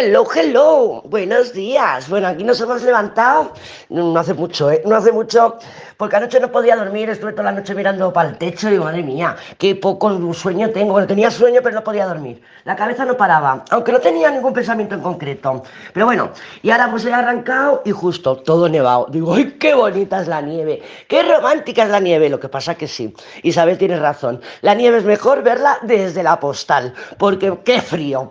Hello, hello, buenos días. Bueno, aquí nos hemos levantado, no hace mucho, ¿eh? No hace mucho, porque anoche no podía dormir, estuve toda la noche mirando para el techo y digo, madre mía, qué poco sueño tengo. Bueno, tenía sueño, pero no podía dormir. La cabeza no paraba, aunque no tenía ningún pensamiento en concreto. Pero bueno, y ahora pues he arrancado y justo todo nevado. Digo, ¡ay, qué bonita es la nieve! ¡Qué romántica es la nieve! Lo que pasa que sí, Isabel tiene razón. La nieve es mejor verla desde la postal, porque qué frío.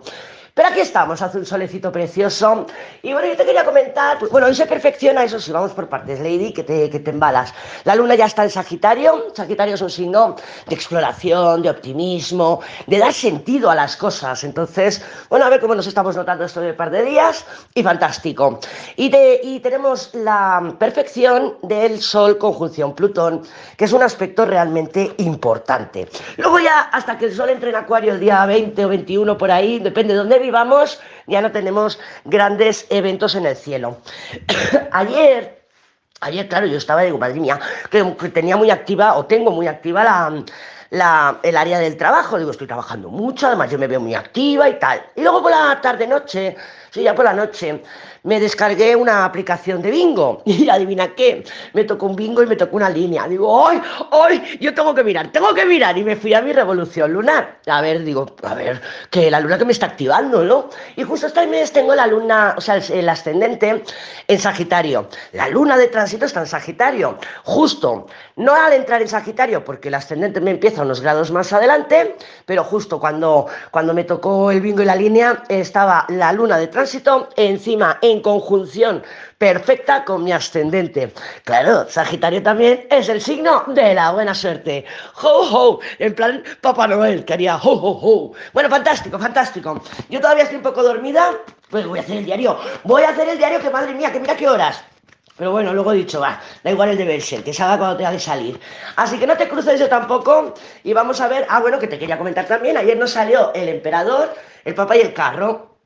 Pero aquí estamos, hace un solecito precioso. Y bueno, yo te quería comentar, pues, bueno, hoy se perfecciona, eso sí, vamos por partes, Lady, que te, que te embalas. La luna ya está en Sagitario. Sagitario es un signo de exploración, de optimismo, de dar sentido a las cosas. Entonces, bueno, a ver cómo nos estamos notando esto de un par de días. Y fantástico. Y, y tenemos la perfección del Sol conjunción Plutón, que es un aspecto realmente importante. Luego ya, hasta que el Sol entre en Acuario el día 20 o 21 por ahí, depende de dónde vamos, ya no tenemos grandes eventos en el cielo. ayer, ayer, claro, yo estaba, digo, madre mía, que, tenía muy activa, o tengo muy activa la, la, el área del trabajo. Digo, estoy trabajando mucho, además yo me veo muy activa y tal. Y luego por la tarde-noche, sí, ya por la noche, me descargué una aplicación de bingo y adivina qué, me tocó un bingo y me tocó una línea. Digo, ¡ay, ay! Yo tengo que mirar, tengo que mirar. Y me fui a mi revolución lunar. A ver, digo, a ver, que la luna que me está activando, ¿no? Y justo este mes tengo la luna, o sea, el, ascendente en Sagitario. La luna de tránsito está en Sagitario. Justo, no al entrar en Sagitario, porque el ascendente me empieza unos grados más adelante, pero justo cuando, cuando me tocó el bingo y la línea, estaba la luna de tránsito encima en conjunción perfecta con mi ascendente. Claro, Sagitario también es el signo de la buena suerte. ¡Ho, ho! En plan Papá Noel, que haría ho, ho, ho. Bueno, fantástico, fantástico. Yo todavía estoy un poco dormida, pues voy a hacer el diario. Voy a hacer el diario, que madre mía, que mira qué horas. Pero bueno, luego he dicho, va, da igual el deber ser, que salga cuando tenga que salir. Así que no te cruces yo tampoco. Y vamos a ver, ah, bueno, que te quería comentar también. Ayer nos salió el emperador, el papá y el carro.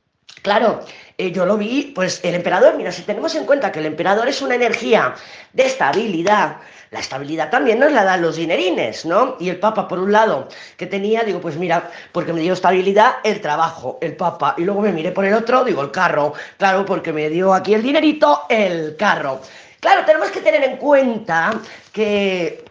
Claro, eh, yo lo vi, pues el emperador, mira, si tenemos en cuenta que el emperador es una energía de estabilidad, la estabilidad también nos la dan los dinerines, ¿no? Y el Papa, por un lado, que tenía, digo, pues mira, porque me dio estabilidad el trabajo, el Papa, y luego me miré por el otro, digo, el carro, claro, porque me dio aquí el dinerito, el carro. Claro, tenemos que tener en cuenta que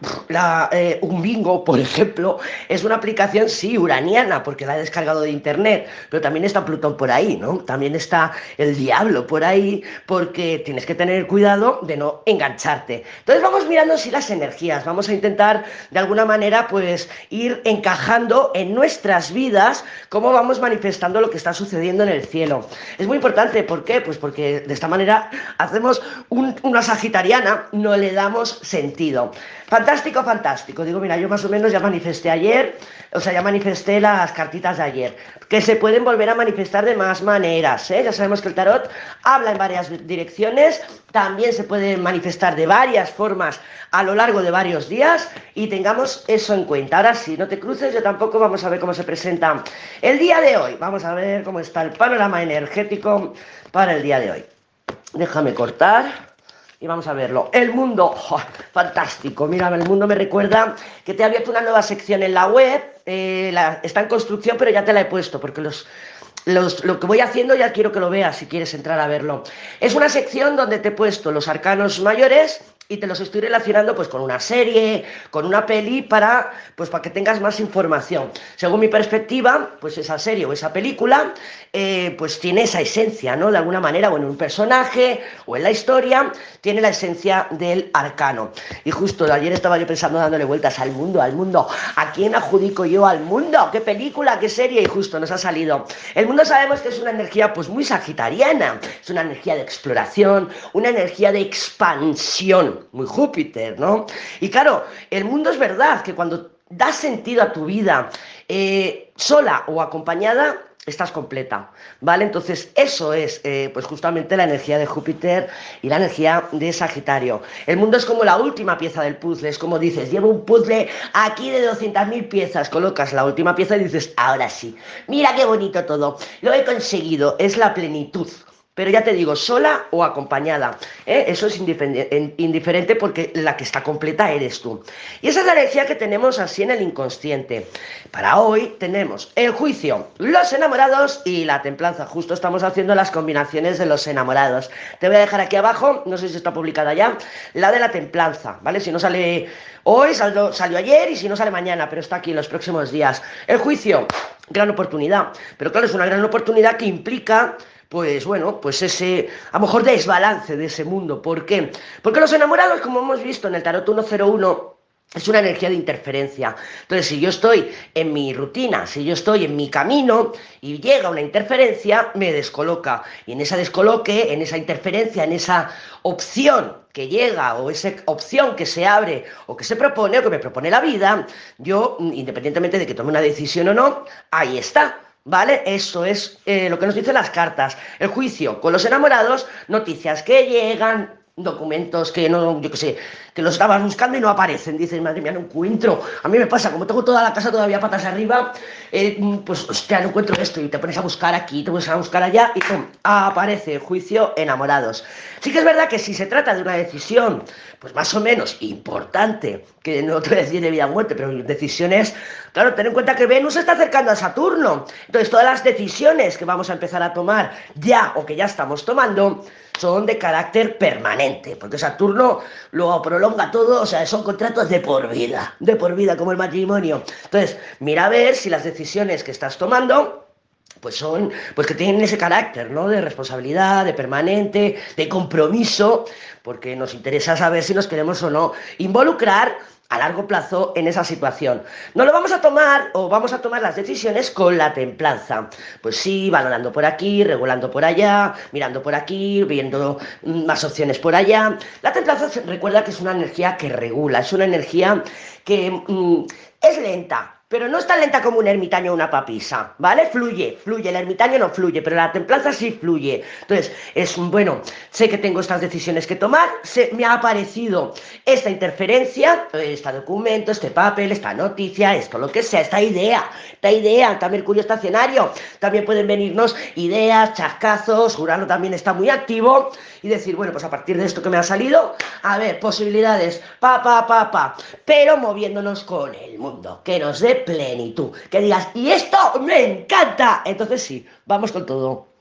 eh, un bingo, por ejemplo, es una aplicación, sí, uraniana, porque la he descargado de internet, pero también está Plutón por ahí, ¿no? También está el diablo por ahí, porque tienes que tener cuidado de no engancharte. Entonces vamos mirando si las energías, vamos a intentar de alguna manera, pues, ir encajando en nuestras vidas cómo vamos manifestando lo que está sucediendo en el cielo. Es muy importante, ¿por qué? Pues porque de esta manera hacemos una sagitariana, no le damos sentido. Fantástico, fantástico. Digo, mira, yo más o menos ya manifesté ayer, o sea, ya manifesté las cartitas de ayer, que se pueden volver a manifestar de más maneras. ¿eh? Ya sabemos que el tarot habla en varias direcciones, también se puede manifestar de varias formas a lo largo de varios días y tengamos eso en cuenta. Ahora sí, no te cruces, yo tampoco vamos a ver cómo se presenta el día de hoy. Vamos a ver cómo está el panorama energético para el día de hoy. Déjame cortar y vamos a verlo. El mundo, fantástico. Mira, el mundo me recuerda que te he abierto una nueva sección en la web. Eh, está en construcción, pero ya te la he puesto porque los, lo que voy haciendo ya quiero que lo veas si quieres entrar a verlo. Es una sección donde te he puesto los arcanos mayores y te los estoy relacionando pues con una serie, con una peli para pues para que tengas más información. Según mi perspectiva, pues esa serie o esa película eh, pues tiene esa esencia, ¿no? De alguna manera, o en un personaje o en la historia, tiene la esencia del arcano. Y justo ayer estaba yo pensando dándole vueltas al mundo, al mundo. ¿A quién adjudico yo al mundo? ¿Qué película? ¿Qué serie? Y justo nos ha salido. El mundo sabemos que es una energía pues muy sagitariana, es una energía de exploración, una energía de expansión muy Júpiter, ¿no? Y claro, el mundo es verdad que cuando das sentido a tu vida eh, sola o acompañada, estás completa, ¿vale? Entonces, eso es, eh, pues justamente la energía de Júpiter y la energía de Sagitario. El mundo es como la última pieza del puzzle, es como dices, llevo un puzzle aquí de 200.000 piezas, colocas la última pieza y dices, ahora sí, mira qué bonito todo, lo he conseguido, es la plenitud, pero ya te digo, sola o acompañada. ¿eh? Eso es indiferente porque la que está completa eres tú. Y esa es la energía que tenemos así en el inconsciente. Para hoy tenemos el juicio, los enamorados y la templanza. Justo estamos haciendo las combinaciones de los enamorados. Te voy a dejar aquí abajo, no sé si está publicada ya, la de la templanza, ¿vale? Si no sale hoy, salió, salió ayer y si no sale mañana, pero está aquí en los próximos días. El juicio, gran oportunidad. Pero claro, es una gran oportunidad que implica pues bueno, pues ese, a lo mejor desbalance de ese mundo. ¿Por qué? Porque los enamorados, como hemos visto en el Tarot 101, es una energía de interferencia. Entonces, si yo estoy en mi rutina, si yo estoy en mi camino y llega una interferencia, me descoloca. Y en esa descoloque, en esa interferencia, en esa opción que llega o esa opción que se abre o que se propone o que me propone la vida, yo, independientemente de que tome una decisión o no, ahí está. ¿Vale? Eso es eh, lo que nos dicen las cartas. El juicio con los enamorados, noticias que llegan, documentos que no, yo qué sé, que los estabas buscando y no aparecen. Dices, madre mía, no encuentro. A mí me pasa, como tengo toda la casa todavía patas arriba, eh, pues, hostia, no encuentro esto. Y te pones a buscar aquí, te pones a buscar allá y ¡pum! aparece juicio enamorados. Sí que es verdad que si se trata de una decisión, pues más o menos importante, que no te voy de vida o muerte, pero decisiones, claro, ten en cuenta que Venus está acercando a Saturno. Entonces, todas las decisiones que vamos a empezar a tomar ya o que ya estamos tomando, son de carácter permanente, porque Saturno lo prolonga todo, o sea, son contratos de por vida, de por vida, como el matrimonio. Entonces, mira a ver si las decisiones que estás tomando pues son, pues que tienen ese carácter, ¿no? De responsabilidad, de permanente, de compromiso, porque nos interesa saber si nos queremos o no involucrar a largo plazo en esa situación. No lo vamos a tomar o vamos a tomar las decisiones con la templanza. Pues sí, valorando por aquí, regulando por allá, mirando por aquí, viendo mm, más opciones por allá. La templanza recuerda que es una energía que regula, es una energía que mm, es lenta, pero no es tan lenta como un ermitaño o una papisa, ¿vale? Fluye, fluye, el ermitaño no fluye, pero la templanza sí fluye. Entonces, es bueno, sé que tengo estas decisiones que tomar, se, me ha aparecido esta interferencia, este documento, este papel, esta noticia, esto, lo que sea, esta idea, esta idea, está Mercurio estacionario, también pueden venirnos ideas, chascazos, Urano también está muy activo, y decir, bueno, pues a partir de esto que me ha salido, a ver, posibilidades, pa, pa, pa, pa, pero moviéndonos con el mundo, que nos dé plenitud, que digas, y esto me encanta, entonces sí, vamos con todo.